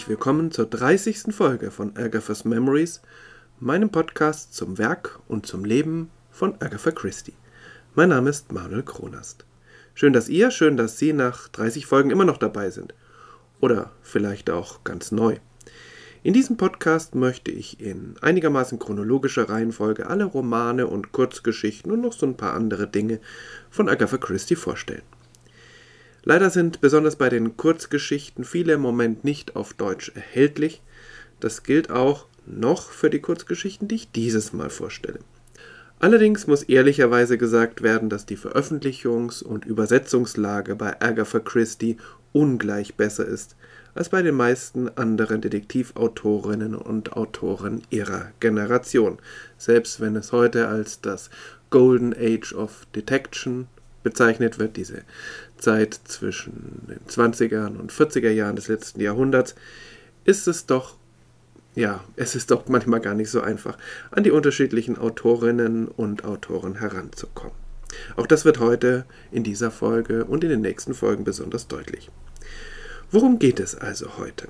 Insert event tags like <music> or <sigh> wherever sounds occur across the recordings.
Herzlich willkommen zur 30. Folge von Agatha's Memories, meinem Podcast zum Werk und zum Leben von Agatha Christie. Mein Name ist Manuel Kronast. Schön, dass ihr, schön, dass Sie nach 30 Folgen immer noch dabei sind. Oder vielleicht auch ganz neu. In diesem Podcast möchte ich in einigermaßen chronologischer Reihenfolge alle Romane und Kurzgeschichten und noch so ein paar andere Dinge von Agatha Christie vorstellen. Leider sind besonders bei den Kurzgeschichten viele im Moment nicht auf Deutsch erhältlich. Das gilt auch noch für die Kurzgeschichten, die ich dieses Mal vorstelle. Allerdings muss ehrlicherweise gesagt werden, dass die Veröffentlichungs- und Übersetzungslage bei Agatha Christie ungleich besser ist als bei den meisten anderen Detektivautorinnen und Autoren ihrer Generation, selbst wenn es heute als das Golden Age of Detection bezeichnet wird, diese Zeit zwischen den 20er und 40er Jahren des letzten Jahrhunderts, ist es doch, ja, es ist doch manchmal gar nicht so einfach, an die unterschiedlichen Autorinnen und Autoren heranzukommen. Auch das wird heute in dieser Folge und in den nächsten Folgen besonders deutlich. Worum geht es also heute?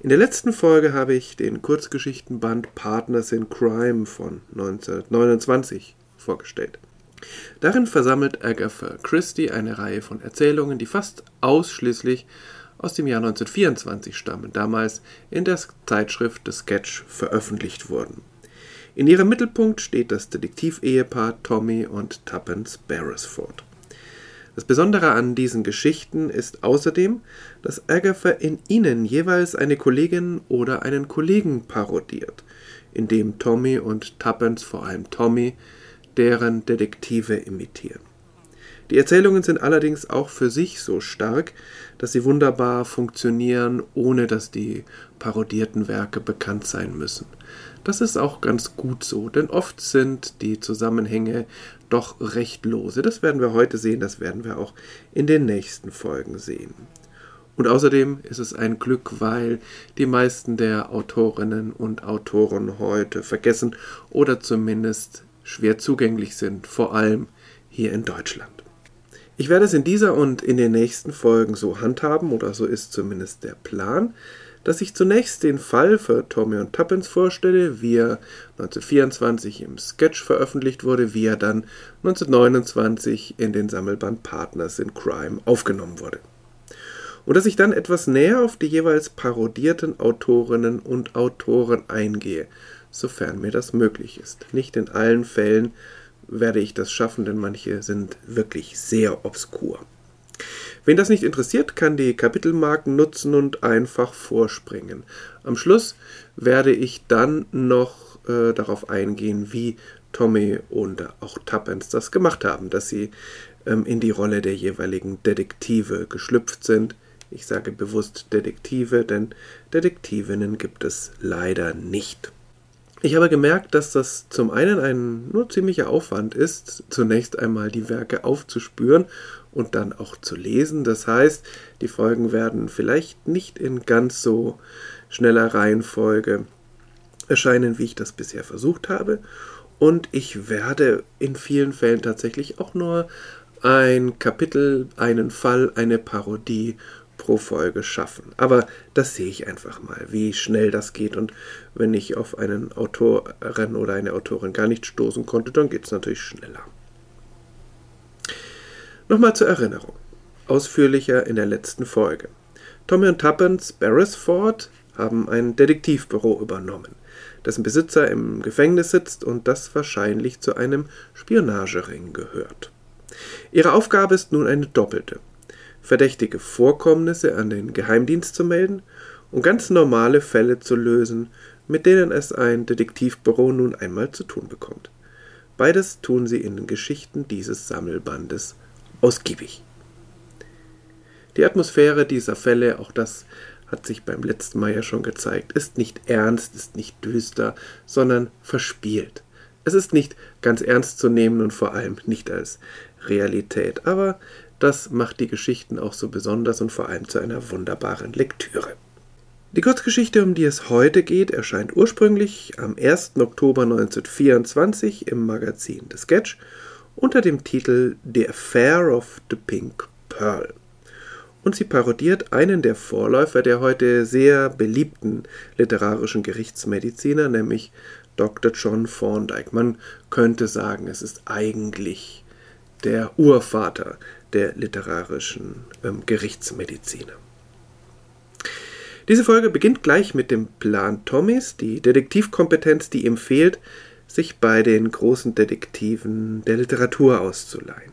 In der letzten Folge habe ich den Kurzgeschichtenband Partners in Crime von 1929 vorgestellt. Darin versammelt Agatha Christie eine Reihe von Erzählungen, die fast ausschließlich aus dem Jahr 1924 stammen, damals in der Zeitschrift The Sketch veröffentlicht wurden. In ihrem Mittelpunkt steht das Detektivehepaar Tommy und Tuppence Beresford. Das Besondere an diesen Geschichten ist außerdem, dass Agatha in ihnen jeweils eine Kollegin oder einen Kollegen parodiert, indem Tommy und Tuppence, vor allem Tommy, deren Detektive imitieren. Die Erzählungen sind allerdings auch für sich so stark, dass sie wunderbar funktionieren, ohne dass die parodierten Werke bekannt sein müssen. Das ist auch ganz gut so, denn oft sind die Zusammenhänge doch recht lose. Das werden wir heute sehen, das werden wir auch in den nächsten Folgen sehen. Und außerdem ist es ein Glück, weil die meisten der Autorinnen und Autoren heute vergessen oder zumindest schwer zugänglich sind, vor allem hier in Deutschland. Ich werde es in dieser und in den nächsten Folgen so handhaben, oder so ist zumindest der Plan, dass ich zunächst den Fall für Tommy und Tuppence vorstelle, wie er 1924 im Sketch veröffentlicht wurde, wie er dann 1929 in den Sammelband Partners in Crime aufgenommen wurde. Und dass ich dann etwas näher auf die jeweils parodierten Autorinnen und Autoren eingehe, sofern mir das möglich ist. Nicht in allen Fällen werde ich das schaffen, denn manche sind wirklich sehr obskur. Wen das nicht interessiert, kann die Kapitelmarken nutzen und einfach vorspringen. Am Schluss werde ich dann noch äh, darauf eingehen, wie Tommy und auch Tuppence das gemacht haben, dass sie ähm, in die Rolle der jeweiligen Detektive geschlüpft sind. Ich sage bewusst Detektive, denn Detektivinnen gibt es leider nicht. Ich habe gemerkt, dass das zum einen ein nur ziemlicher Aufwand ist, zunächst einmal die Werke aufzuspüren und dann auch zu lesen. Das heißt, die Folgen werden vielleicht nicht in ganz so schneller Reihenfolge erscheinen, wie ich das bisher versucht habe. Und ich werde in vielen Fällen tatsächlich auch nur ein Kapitel, einen Fall, eine Parodie pro Folge schaffen. Aber das sehe ich einfach mal, wie schnell das geht. Und wenn ich auf einen Autorin oder eine Autorin gar nicht stoßen konnte, dann geht es natürlich schneller. Nochmal zur Erinnerung. Ausführlicher in der letzten Folge. Tommy und Tuppence Beresford haben ein Detektivbüro übernommen, dessen Besitzer im Gefängnis sitzt und das wahrscheinlich zu einem Spionagering gehört. Ihre Aufgabe ist nun eine doppelte verdächtige Vorkommnisse an den Geheimdienst zu melden und ganz normale Fälle zu lösen, mit denen es ein Detektivbüro nun einmal zu tun bekommt. Beides tun sie in den Geschichten dieses Sammelbandes ausgiebig. Die Atmosphäre dieser Fälle, auch das hat sich beim letzten Mal ja schon gezeigt, ist nicht ernst, ist nicht düster, sondern verspielt. Es ist nicht ganz ernst zu nehmen und vor allem nicht als Realität, aber das macht die Geschichten auch so besonders und vor allem zu einer wunderbaren Lektüre. Die Kurzgeschichte, um die es heute geht, erscheint ursprünglich am 1. Oktober 1924 im Magazin The Sketch unter dem Titel The Affair of the Pink Pearl. und sie parodiert einen der Vorläufer der heute sehr beliebten literarischen Gerichtsmediziner, nämlich Dr. John Thorndike. Man könnte sagen, es ist eigentlich der Urvater der literarischen ähm, Gerichtsmediziner. Diese Folge beginnt gleich mit dem Plan Tommys, die Detektivkompetenz, die ihm fehlt, sich bei den großen Detektiven der Literatur auszuleihen.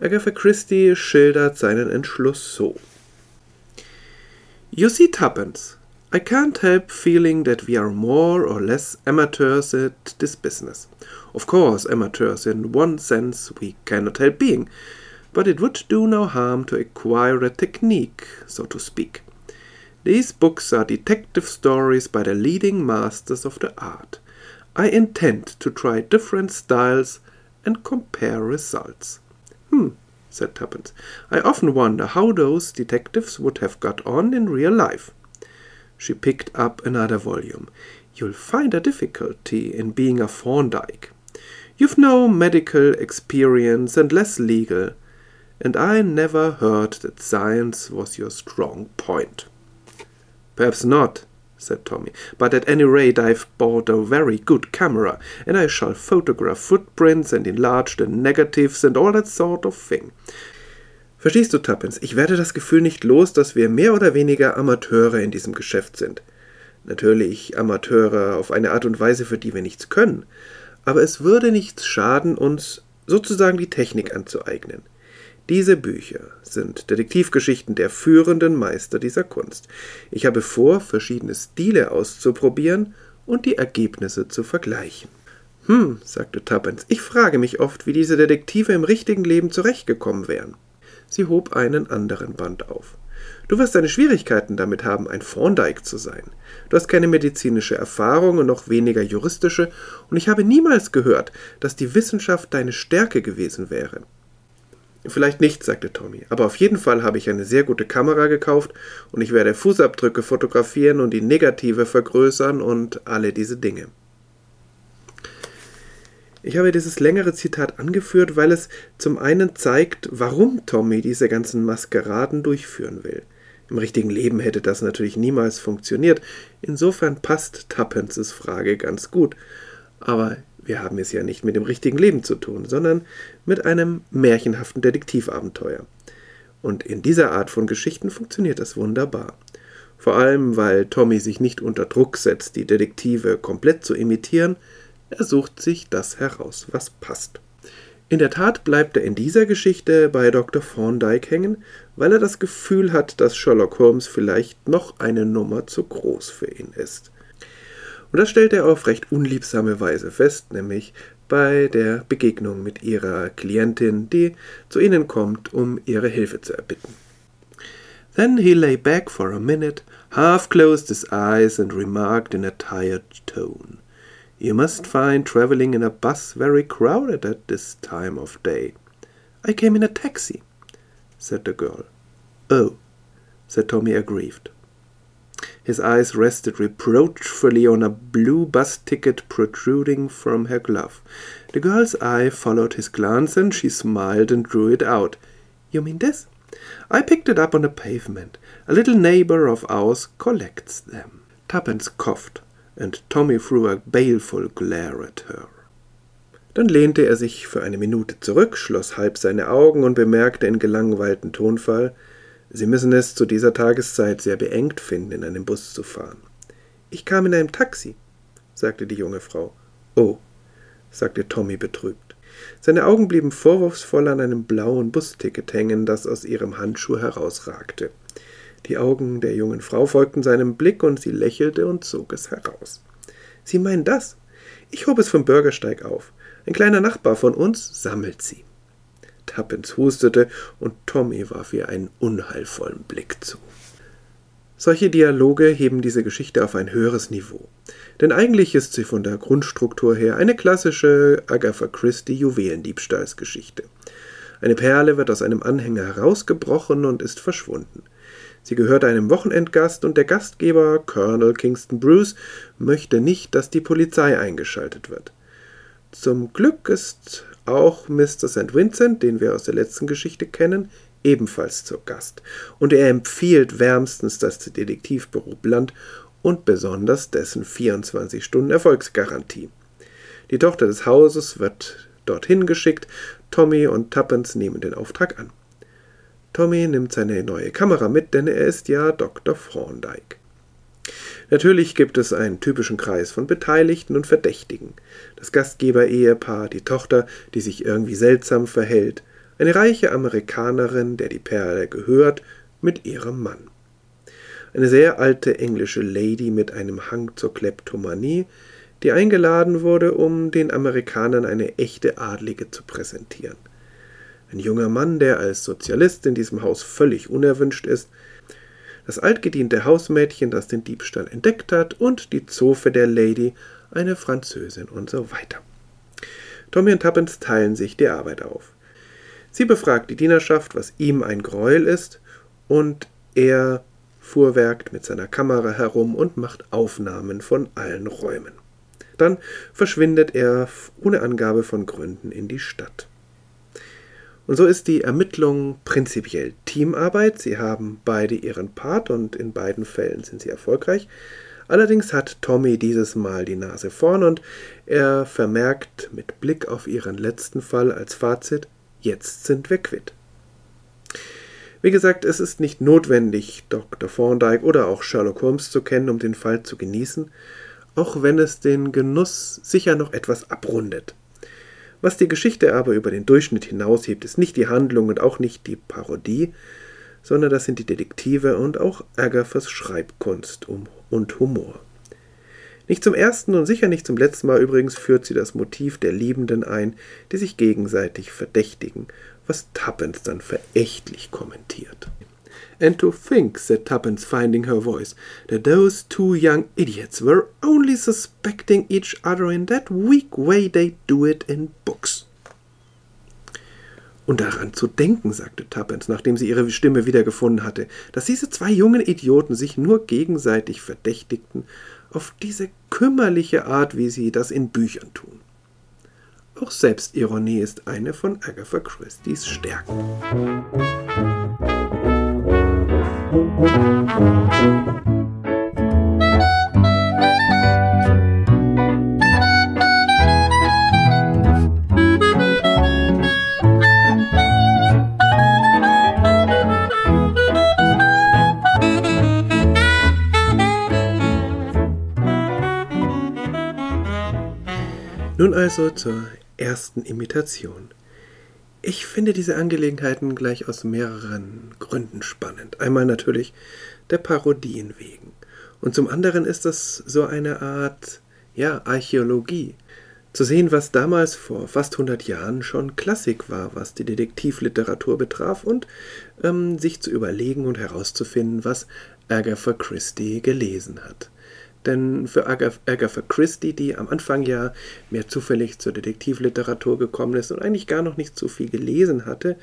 Agatha Christie schildert seinen Entschluss so. You see, Tuppence, I can't help feeling that we are more or less amateurs at this business. Of course, amateurs in one sense we cannot help being, but it would do no harm to acquire a technique, so to speak. These books are detective stories by the leading masters of the art. I intend to try different styles and compare results. Hmm, said Tuppence. I often wonder how those detectives would have got on in real life. She picked up another volume. You'll find a difficulty in being a Thorndyke. You've no medical experience and less legal, and I never heard that science was your strong point. Perhaps not, said Tommy, but at any rate I've bought a very good camera, and I shall photograph footprints and enlarge the negatives and all that sort of thing. Verstehst du, Tuppence, ich werde das Gefühl nicht los, dass wir mehr oder weniger Amateure in diesem Geschäft sind. Natürlich Amateure auf eine Art und Weise, für die wir nichts können, aber es würde nichts schaden, uns sozusagen die Technik anzueignen. Diese Bücher sind Detektivgeschichten der führenden Meister dieser Kunst. Ich habe vor, verschiedene Stile auszuprobieren und die Ergebnisse zu vergleichen. Hm, sagte Tuppence, ich frage mich oft, wie diese Detektive im richtigen Leben zurechtgekommen wären. Sie hob einen anderen Band auf. Du wirst deine Schwierigkeiten damit haben, ein Thorndike zu sein. Du hast keine medizinische Erfahrung und noch weniger juristische, und ich habe niemals gehört, dass die Wissenschaft deine Stärke gewesen wäre. Vielleicht nicht, sagte Tommy, aber auf jeden Fall habe ich eine sehr gute Kamera gekauft und ich werde Fußabdrücke fotografieren und die Negative vergrößern und alle diese Dinge. Ich habe dieses längere Zitat angeführt, weil es zum einen zeigt, warum Tommy diese ganzen Maskeraden durchführen will. Im richtigen Leben hätte das natürlich niemals funktioniert. Insofern passt Tuppences Frage ganz gut. Aber wir haben es ja nicht mit dem richtigen Leben zu tun, sondern mit einem märchenhaften Detektivabenteuer. Und in dieser Art von Geschichten funktioniert das wunderbar. Vor allem, weil Tommy sich nicht unter Druck setzt, die Detektive komplett zu imitieren, er sucht sich das heraus, was passt. In der Tat bleibt er in dieser Geschichte bei Dr. Thorndyke hängen, weil er das Gefühl hat, dass Sherlock Holmes vielleicht noch eine Nummer zu groß für ihn ist. Und das stellt er auf recht unliebsame Weise fest, nämlich bei der Begegnung mit ihrer Klientin, die zu ihnen kommt, um ihre Hilfe zu erbitten. Then he lay back for a minute, half closed his eyes, and remarked in a tired tone. You must find traveling in a bus very crowded at this time of day. I came in a taxi, said the girl. Oh, said Tommy, aggrieved. His eyes rested reproachfully on a blue bus ticket protruding from her glove. The girl's eye followed his glance, and she smiled and drew it out. You mean this? I picked it up on the pavement. A little neighbor of ours collects them. Tuppence coughed and Tommy threw a baleful glare at her. Dann lehnte er sich für eine Minute zurück, schloss halb seine Augen und bemerkte in gelangweiltem Tonfall, Sie müssen es zu dieser Tageszeit sehr beengt finden, in einem Bus zu fahren. Ich kam in einem Taxi, sagte die junge Frau. Oh, sagte Tommy betrübt. Seine Augen blieben vorwurfsvoll an einem blauen Busticket hängen, das aus ihrem Handschuh herausragte. Die Augen der jungen Frau folgten seinem Blick und sie lächelte und zog es heraus. Sie meinen das? Ich hob es vom Bürgersteig auf. Ein kleiner Nachbar von uns sammelt sie. Tappens hustete und Tommy warf ihr einen unheilvollen Blick zu. Solche Dialoge heben diese Geschichte auf ein höheres Niveau. Denn eigentlich ist sie von der Grundstruktur her eine klassische Agatha Christie Juwelendiebstahlsgeschichte. Eine Perle wird aus einem Anhänger herausgebrochen und ist verschwunden. Sie gehört einem Wochenendgast und der Gastgeber, Colonel Kingston Bruce, möchte nicht, dass die Polizei eingeschaltet wird. Zum Glück ist auch Mr. St. Vincent, den wir aus der letzten Geschichte kennen, ebenfalls zu Gast und er empfiehlt wärmstens das Detektivbüro Blunt und besonders dessen 24 Stunden Erfolgsgarantie. Die Tochter des Hauses wird dorthin geschickt, Tommy und Tuppence nehmen den Auftrag an. Tommy nimmt seine neue Kamera mit, denn er ist ja Dr. Thorndyke. Natürlich gibt es einen typischen Kreis von Beteiligten und Verdächtigen. Das Gastgeber-Ehepaar, die Tochter, die sich irgendwie seltsam verhält, eine reiche Amerikanerin, der die Perle gehört, mit ihrem Mann. Eine sehr alte englische Lady mit einem Hang zur Kleptomanie, die eingeladen wurde, um den Amerikanern eine echte Adlige zu präsentieren. Ein junger Mann, der als Sozialist in diesem Haus völlig unerwünscht ist, das altgediente Hausmädchen, das den Diebstahl entdeckt hat, und die Zofe der Lady, eine Französin und so weiter. Tommy und Tuppence teilen sich die Arbeit auf. Sie befragt die Dienerschaft, was ihm ein Gräuel ist, und er fuhrwerkt mit seiner Kamera herum und macht Aufnahmen von allen Räumen. Dann verschwindet er ohne Angabe von Gründen in die Stadt. Und so ist die Ermittlung prinzipiell Teamarbeit. Sie haben beide ihren Part und in beiden Fällen sind sie erfolgreich. Allerdings hat Tommy dieses Mal die Nase vorn und er vermerkt mit Blick auf ihren letzten Fall als Fazit, jetzt sind wir quitt. Wie gesagt, es ist nicht notwendig, Dr. Thorndyke oder auch Sherlock Holmes zu kennen, um den Fall zu genießen, auch wenn es den Genuss sicher noch etwas abrundet. Was die Geschichte aber über den Durchschnitt hinaushebt, ist nicht die Handlung und auch nicht die Parodie, sondern das sind die Detektive und auch Agathas Schreibkunst und Humor. Nicht zum ersten und sicher nicht zum letzten Mal übrigens führt sie das Motiv der Liebenden ein, die sich gegenseitig verdächtigen, was Tuppence dann verächtlich kommentiert. And to think, said Tuppence, finding her voice, that those two young idiots were only suspecting each other in that weak way they do it in books. Und daran zu denken, sagte Tuppence, nachdem sie ihre Stimme wiedergefunden hatte, dass diese zwei jungen Idioten sich nur gegenseitig verdächtigten, auf diese kümmerliche Art, wie sie das in Büchern tun. Auch Selbstironie ist eine von Agatha Christie's Stärken. Nun also zur ersten Imitation. Ich finde diese Angelegenheiten gleich aus mehreren Gründen spannend. Einmal natürlich der Parodien wegen. Und zum anderen ist das so eine Art, ja, Archäologie. Zu sehen, was damals vor fast 100 Jahren schon Klassik war, was die Detektivliteratur betraf, und ähm, sich zu überlegen und herauszufinden, was Agatha Christie gelesen hat. Denn für Agatha Christie, die am Anfang ja mehr zufällig zur Detektivliteratur gekommen ist und eigentlich gar noch nicht so viel gelesen hatte,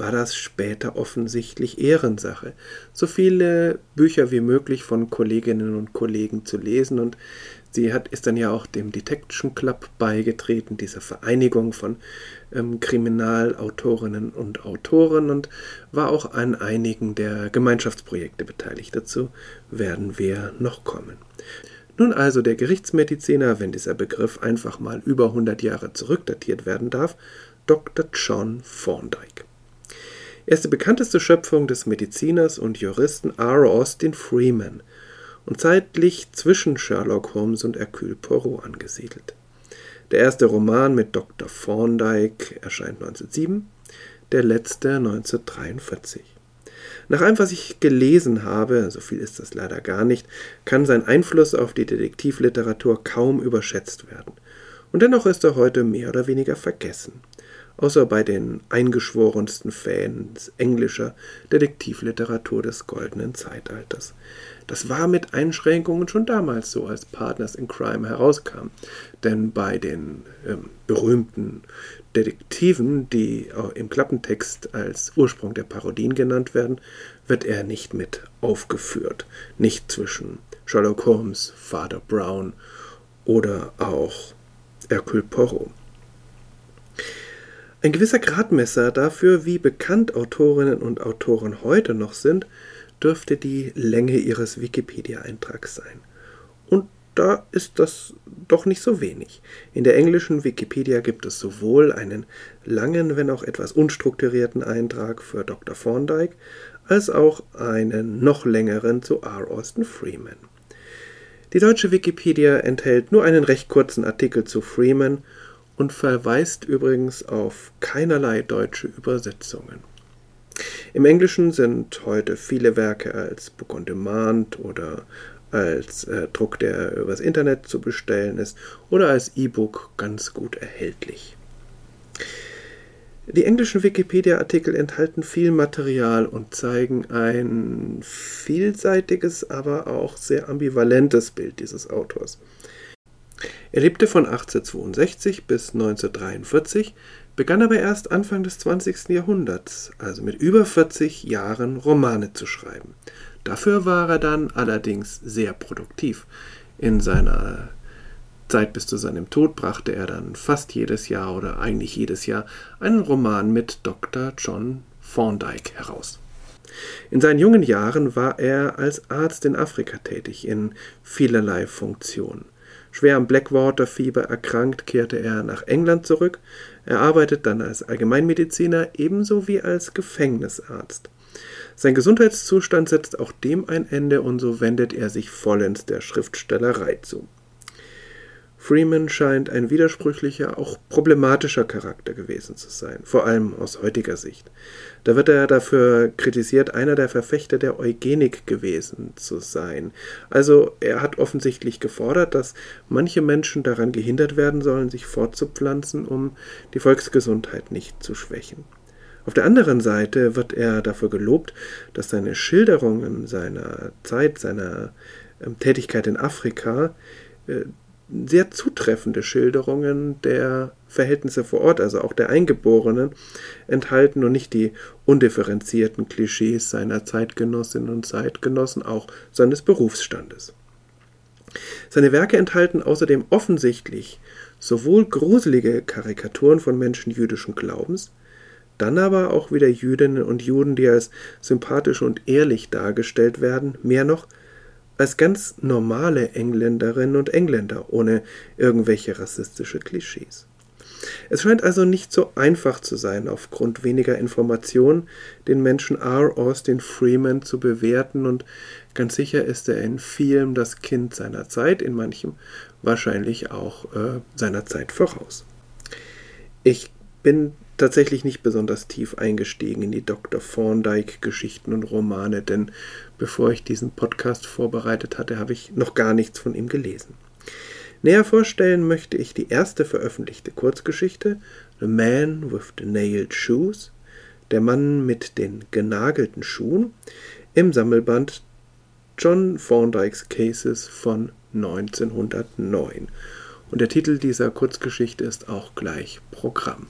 war das später offensichtlich Ehrensache, so viele Bücher wie möglich von Kolleginnen und Kollegen zu lesen und sie hat, ist dann ja auch dem Detection Club beigetreten, dieser Vereinigung von ähm, Kriminalautorinnen und Autoren und war auch an einigen der Gemeinschaftsprojekte beteiligt. Dazu werden wir noch kommen. Nun also der Gerichtsmediziner, wenn dieser Begriff einfach mal über 100 Jahre zurückdatiert werden darf, Dr. John Thorndyke. Er ist die bekannteste Schöpfung des Mediziners und Juristen R. Austin Freeman und zeitlich zwischen Sherlock Holmes und Hercule Poirot angesiedelt. Der erste Roman mit Dr. Thorndyke erscheint 1907, der letzte 1943. Nach allem, was ich gelesen habe, so viel ist das leider gar nicht, kann sein Einfluss auf die Detektivliteratur kaum überschätzt werden. Und dennoch ist er heute mehr oder weniger vergessen, außer bei den eingeschworensten Fans englischer Detektivliteratur des goldenen Zeitalters. Das war mit Einschränkungen schon damals so, als Partners in Crime herauskam. Denn bei den ähm, berühmten Detektiven, die im Klappentext als Ursprung der Parodien genannt werden, wird er nicht mit aufgeführt. Nicht zwischen Sherlock Holmes, Father Brown oder auch Hercule Poirot. Ein gewisser Gradmesser dafür, wie bekannt Autorinnen und Autoren heute noch sind, dürfte die Länge ihres Wikipedia-Eintrags sein. Und da ist das doch nicht so wenig. In der englischen Wikipedia gibt es sowohl einen langen, wenn auch etwas unstrukturierten Eintrag für Dr. Thorndike, als auch einen noch längeren zu R. Austin Freeman. Die deutsche Wikipedia enthält nur einen recht kurzen Artikel zu Freeman und verweist übrigens auf keinerlei deutsche Übersetzungen. Im Englischen sind heute viele Werke als Book on Demand oder als äh, Druck, der übers Internet zu bestellen ist, oder als E-Book ganz gut erhältlich. Die englischen Wikipedia-Artikel enthalten viel Material und zeigen ein vielseitiges, aber auch sehr ambivalentes Bild dieses Autors. Er lebte von 1862 bis 1943, begann aber erst Anfang des 20. Jahrhunderts, also mit über 40 Jahren, Romane zu schreiben. Dafür war er dann allerdings sehr produktiv. In seiner Zeit bis zu seinem Tod brachte er dann fast jedes Jahr oder eigentlich jedes Jahr einen Roman mit Dr. John Thorndike heraus. In seinen jungen Jahren war er als Arzt in Afrika tätig, in vielerlei Funktionen. Schwer am Blackwater-Fieber erkrankt, kehrte er nach England zurück. Er arbeitet dann als Allgemeinmediziner ebenso wie als Gefängnisarzt. Sein Gesundheitszustand setzt auch dem ein Ende und so wendet er sich vollends der Schriftstellerei zu. Freeman scheint ein widersprüchlicher, auch problematischer Charakter gewesen zu sein, vor allem aus heutiger Sicht. Da wird er dafür kritisiert, einer der Verfechter der Eugenik gewesen zu sein. Also er hat offensichtlich gefordert, dass manche Menschen daran gehindert werden sollen, sich fortzupflanzen, um die Volksgesundheit nicht zu schwächen. Auf der anderen Seite wird er dafür gelobt, dass seine Schilderungen seiner Zeit, seiner ähm, Tätigkeit in Afrika äh, sehr zutreffende Schilderungen der Verhältnisse vor Ort, also auch der Eingeborenen, enthalten und nicht die undifferenzierten Klischees seiner Zeitgenossinnen und Zeitgenossen, auch seines Berufsstandes. Seine Werke enthalten außerdem offensichtlich sowohl gruselige Karikaturen von Menschen jüdischen Glaubens, dann aber auch wieder Jüdinnen und Juden, die als sympathisch und ehrlich dargestellt werden, mehr noch als ganz normale Engländerinnen und Engländer, ohne irgendwelche rassistische Klischees. Es scheint also nicht so einfach zu sein, aufgrund weniger Informationen den Menschen R. Austin Freeman zu bewerten und ganz sicher ist er in vielem das Kind seiner Zeit, in manchem wahrscheinlich auch äh, seiner Zeit voraus. Ich bin tatsächlich nicht besonders tief eingestiegen in die Dr. Thorndike-Geschichten und Romane, denn bevor ich diesen Podcast vorbereitet hatte, habe ich noch gar nichts von ihm gelesen. Näher vorstellen möchte ich die erste veröffentlichte Kurzgeschichte The Man with the Nailed Shoes, der Mann mit den genagelten Schuhen, im Sammelband John Thorndikes Cases von 1909. Und der Titel dieser Kurzgeschichte ist auch gleich Programm.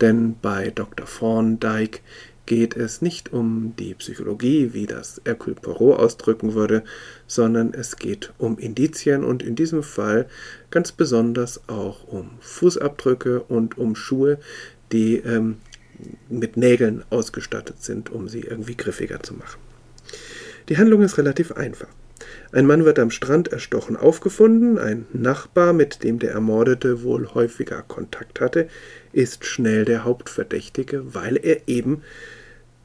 Denn bei Dr. Thorndike geht es nicht um die Psychologie, wie das Hercule Poirot ausdrücken würde, sondern es geht um Indizien und in diesem Fall ganz besonders auch um Fußabdrücke und um Schuhe, die ähm, mit Nägeln ausgestattet sind, um sie irgendwie griffiger zu machen. Die Handlung ist relativ einfach. Ein Mann wird am Strand erstochen aufgefunden, ein Nachbar, mit dem der Ermordete wohl häufiger Kontakt hatte, ist schnell der Hauptverdächtige, weil er eben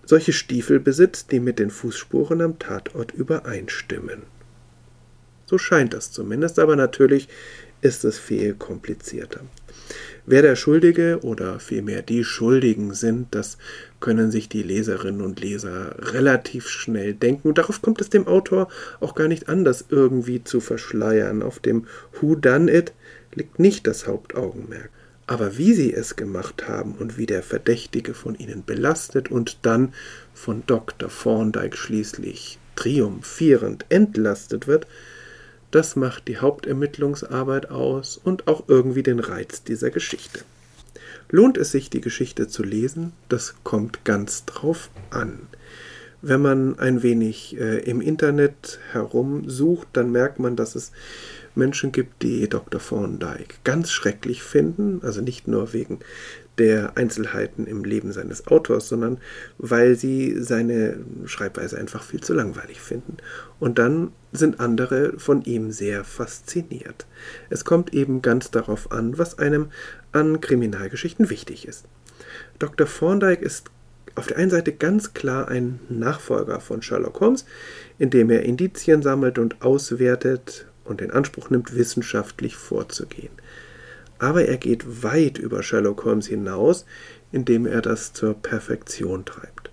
solche Stiefel besitzt, die mit den Fußspuren am Tatort übereinstimmen. So scheint das zumindest, aber natürlich ist es viel komplizierter. Wer der Schuldige oder vielmehr die Schuldigen sind, das können sich die Leserinnen und Leser relativ schnell denken. Und darauf kommt es dem Autor auch gar nicht an, das irgendwie zu verschleiern. Auf dem Who Done It liegt nicht das Hauptaugenmerk. Aber wie sie es gemacht haben und wie der Verdächtige von ihnen belastet und dann von Dr. Thorndike schließlich triumphierend entlastet wird, das macht die Hauptermittlungsarbeit aus und auch irgendwie den Reiz dieser Geschichte. Lohnt es sich, die Geschichte zu lesen? Das kommt ganz drauf an. Wenn man ein wenig äh, im Internet herumsucht, dann merkt man, dass es Menschen gibt, die Dr. Thorndike ganz schrecklich finden, also nicht nur wegen der Einzelheiten im Leben seines Autors, sondern weil sie seine Schreibweise einfach viel zu langweilig finden. Und dann sind andere von ihm sehr fasziniert. Es kommt eben ganz darauf an, was einem an Kriminalgeschichten wichtig ist. Dr. Thorndike ist auf der einen Seite ganz klar ein Nachfolger von Sherlock Holmes, indem er Indizien sammelt und auswertet und den Anspruch nimmt, wissenschaftlich vorzugehen. Aber er geht weit über Sherlock Holmes hinaus, indem er das zur Perfektion treibt.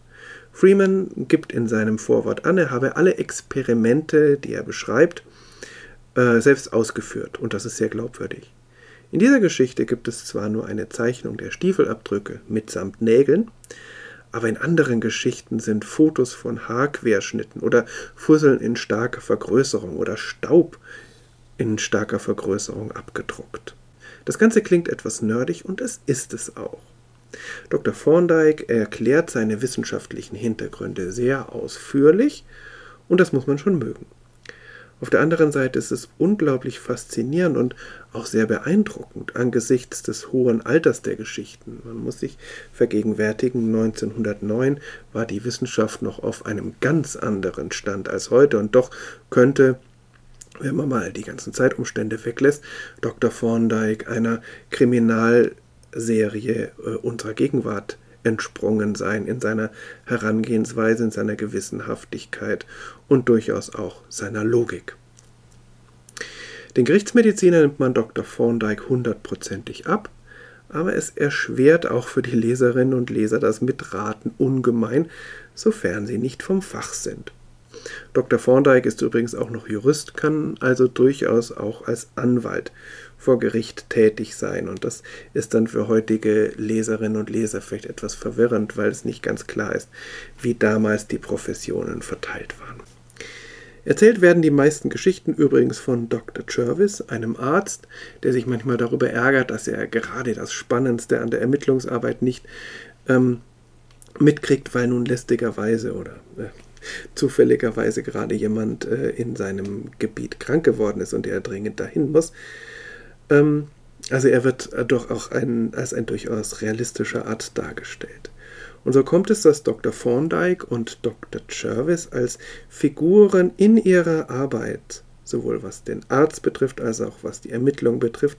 Freeman gibt in seinem Vorwort an, er habe alle Experimente, die er beschreibt, äh, selbst ausgeführt und das ist sehr glaubwürdig. In dieser Geschichte gibt es zwar nur eine Zeichnung der Stiefelabdrücke mitsamt Nägeln, aber in anderen Geschichten sind Fotos von Haarquerschnitten oder Fusseln in starker Vergrößerung oder Staub in starker Vergrößerung abgedruckt. Das Ganze klingt etwas nerdig und es ist es auch. Dr. Thorndike erklärt seine wissenschaftlichen Hintergründe sehr ausführlich und das muss man schon mögen. Auf der anderen Seite ist es unglaublich faszinierend und auch sehr beeindruckend angesichts des hohen Alters der Geschichten. Man muss sich vergegenwärtigen, 1909 war die Wissenschaft noch auf einem ganz anderen Stand als heute und doch könnte wenn man mal die ganzen Zeitumstände weglässt, Dr. Thorndike einer Kriminalserie äh, unserer Gegenwart entsprungen sein in seiner Herangehensweise, in seiner Gewissenhaftigkeit und durchaus auch seiner Logik. Den Gerichtsmediziner nimmt man Dr. Thorndike hundertprozentig ab, aber es erschwert auch für die Leserinnen und Leser das Mitraten ungemein, sofern sie nicht vom Fach sind. Dr. Thorndike ist übrigens auch noch Jurist, kann also durchaus auch als Anwalt vor Gericht tätig sein. Und das ist dann für heutige Leserinnen und Leser vielleicht etwas verwirrend, weil es nicht ganz klar ist, wie damals die Professionen verteilt waren. Erzählt werden die meisten Geschichten übrigens von Dr. Jervis, einem Arzt, der sich manchmal darüber ärgert, dass er gerade das Spannendste an der Ermittlungsarbeit nicht ähm, mitkriegt, weil nun lästigerweise oder äh, zufälligerweise gerade jemand äh, in seinem Gebiet krank geworden ist und er dringend dahin muss. Ähm, also er wird äh, doch auch ein, als ein durchaus realistischer Art dargestellt. Und so kommt es, dass Dr. Thorndike und Dr. Jervis als Figuren in ihrer Arbeit, sowohl was den Arzt betrifft als auch was die Ermittlung betrifft,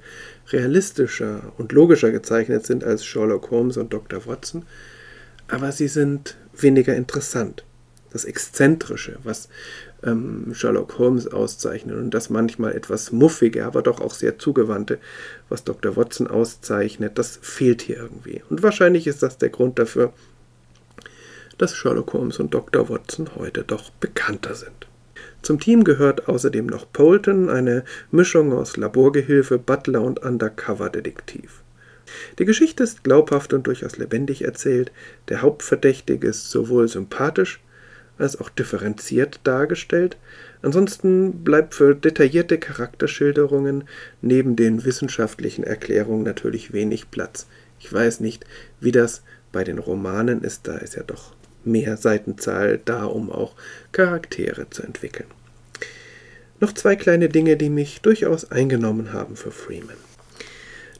realistischer und logischer gezeichnet sind als Sherlock Holmes und Dr. Watson, aber sie sind weniger interessant das Exzentrische, was ähm, Sherlock Holmes auszeichnet und das manchmal etwas muffige, aber doch auch sehr zugewandte, was Dr. Watson auszeichnet, das fehlt hier irgendwie. Und wahrscheinlich ist das der Grund dafür, dass Sherlock Holmes und Dr. Watson heute doch bekannter sind. Zum Team gehört außerdem noch Polton, eine Mischung aus Laborgehilfe, Butler und Undercover-Detektiv. Die Geschichte ist glaubhaft und durchaus lebendig erzählt. Der Hauptverdächtige ist sowohl sympathisch als auch differenziert dargestellt. Ansonsten bleibt für detaillierte Charakterschilderungen neben den wissenschaftlichen Erklärungen natürlich wenig Platz. Ich weiß nicht, wie das bei den Romanen ist, da ist ja doch mehr Seitenzahl da, um auch Charaktere zu entwickeln. Noch zwei kleine Dinge, die mich durchaus eingenommen haben für Freeman.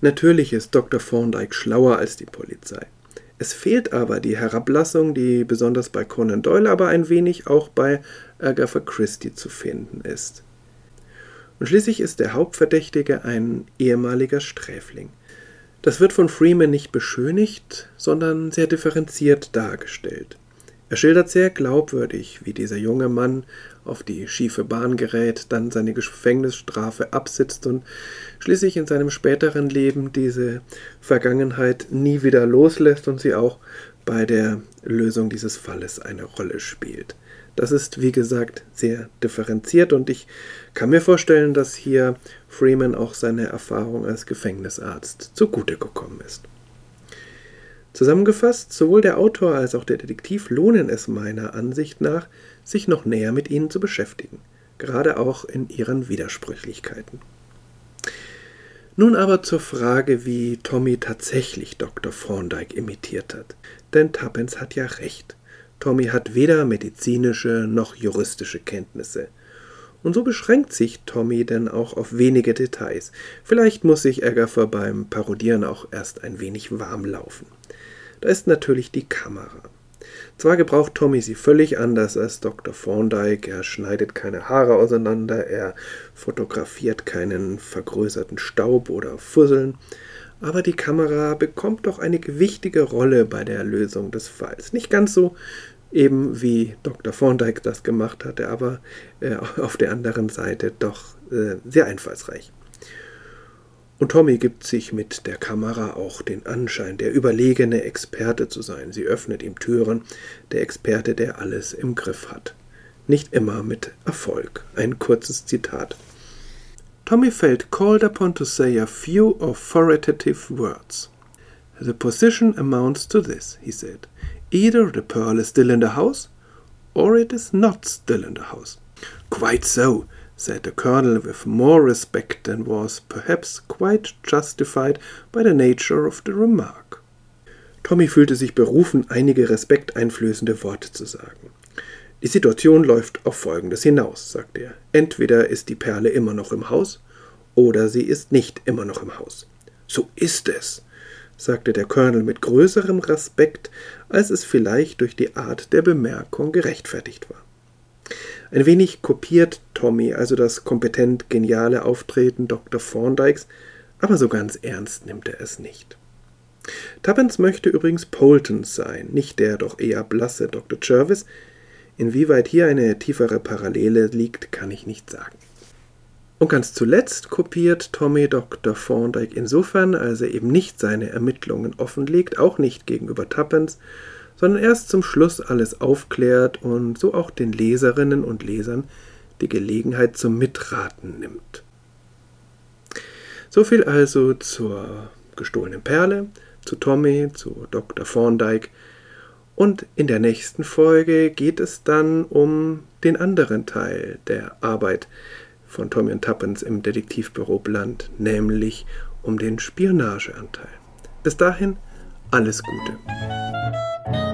Natürlich ist Dr. Thorndike schlauer als die Polizei. Es fehlt aber die Herablassung, die besonders bei Conan Doyle, aber ein wenig auch bei Agatha Christie zu finden ist. Und schließlich ist der Hauptverdächtige ein ehemaliger Sträfling. Das wird von Freeman nicht beschönigt, sondern sehr differenziert dargestellt. Er schildert sehr glaubwürdig, wie dieser junge Mann auf die schiefe Bahn gerät, dann seine Gefängnisstrafe absitzt und schließlich in seinem späteren Leben diese Vergangenheit nie wieder loslässt und sie auch bei der Lösung dieses Falles eine Rolle spielt. Das ist, wie gesagt, sehr differenziert und ich kann mir vorstellen, dass hier Freeman auch seine Erfahrung als Gefängnisarzt zugute gekommen ist. Zusammengefasst, sowohl der Autor als auch der Detektiv lohnen es meiner Ansicht nach, sich noch näher mit ihnen zu beschäftigen, gerade auch in ihren Widersprüchlichkeiten. Nun aber zur Frage, wie Tommy tatsächlich Dr. Thorndike imitiert hat. Denn Tuppence hat ja recht. Tommy hat weder medizinische noch juristische Kenntnisse. Und so beschränkt sich Tommy denn auch auf wenige Details. Vielleicht muss sich Agatha beim Parodieren auch erst ein wenig warm laufen. Da ist natürlich die Kamera. Zwar gebraucht Tommy sie völlig anders als Dr. Thorndyke, er schneidet keine Haare auseinander, er fotografiert keinen vergrößerten Staub oder Fusseln, aber die Kamera bekommt doch eine wichtige Rolle bei der Lösung des Falls. Nicht ganz so eben wie Dr. Thorndyke das gemacht hatte, aber äh, <laughs> auf der anderen Seite doch äh, sehr einfallsreich. Und Tommy gibt sich mit der Kamera auch den Anschein, der überlegene Experte zu sein. Sie öffnet ihm Türen, der Experte, der alles im Griff hat. Nicht immer mit Erfolg. Ein kurzes Zitat. Tommy felt called upon to say a few authoritative words. The position amounts to this, he said. Either the pearl is still in the house, or it is not still in the house. Quite so, said the colonel with more respect than was perhaps quite justified by the nature of the remark. Tommy fühlte sich berufen, einige respekteinflößende Worte zu sagen. Die Situation läuft auf Folgendes hinaus, sagte er. Entweder ist die Perle immer noch im Haus, oder sie ist nicht immer noch im Haus. So ist es, sagte der Colonel mit größerem Respekt, als es vielleicht durch die Art der Bemerkung gerechtfertigt war. Ein wenig kopiert Tommy also das kompetent geniale Auftreten Dr. Thorndykes, aber so ganz ernst nimmt er es nicht. Tuppence möchte übrigens Poltons sein, nicht der doch eher blasse Dr. Jervis. Inwieweit hier eine tiefere Parallele liegt, kann ich nicht sagen. Und ganz zuletzt kopiert Tommy Dr. Thorndyke insofern, als er eben nicht seine Ermittlungen offenlegt, auch nicht gegenüber Tuppence, sondern erst zum Schluss alles aufklärt und so auch den Leserinnen und Lesern die Gelegenheit zum Mitraten nimmt. So viel also zur gestohlenen Perle, zu Tommy, zu Dr. Thorndyke. Und in der nächsten Folge geht es dann um den anderen Teil der Arbeit von Tommy und Tuppence im Detektivbüro Bland, nämlich um den Spionageanteil. Bis dahin alles Gute.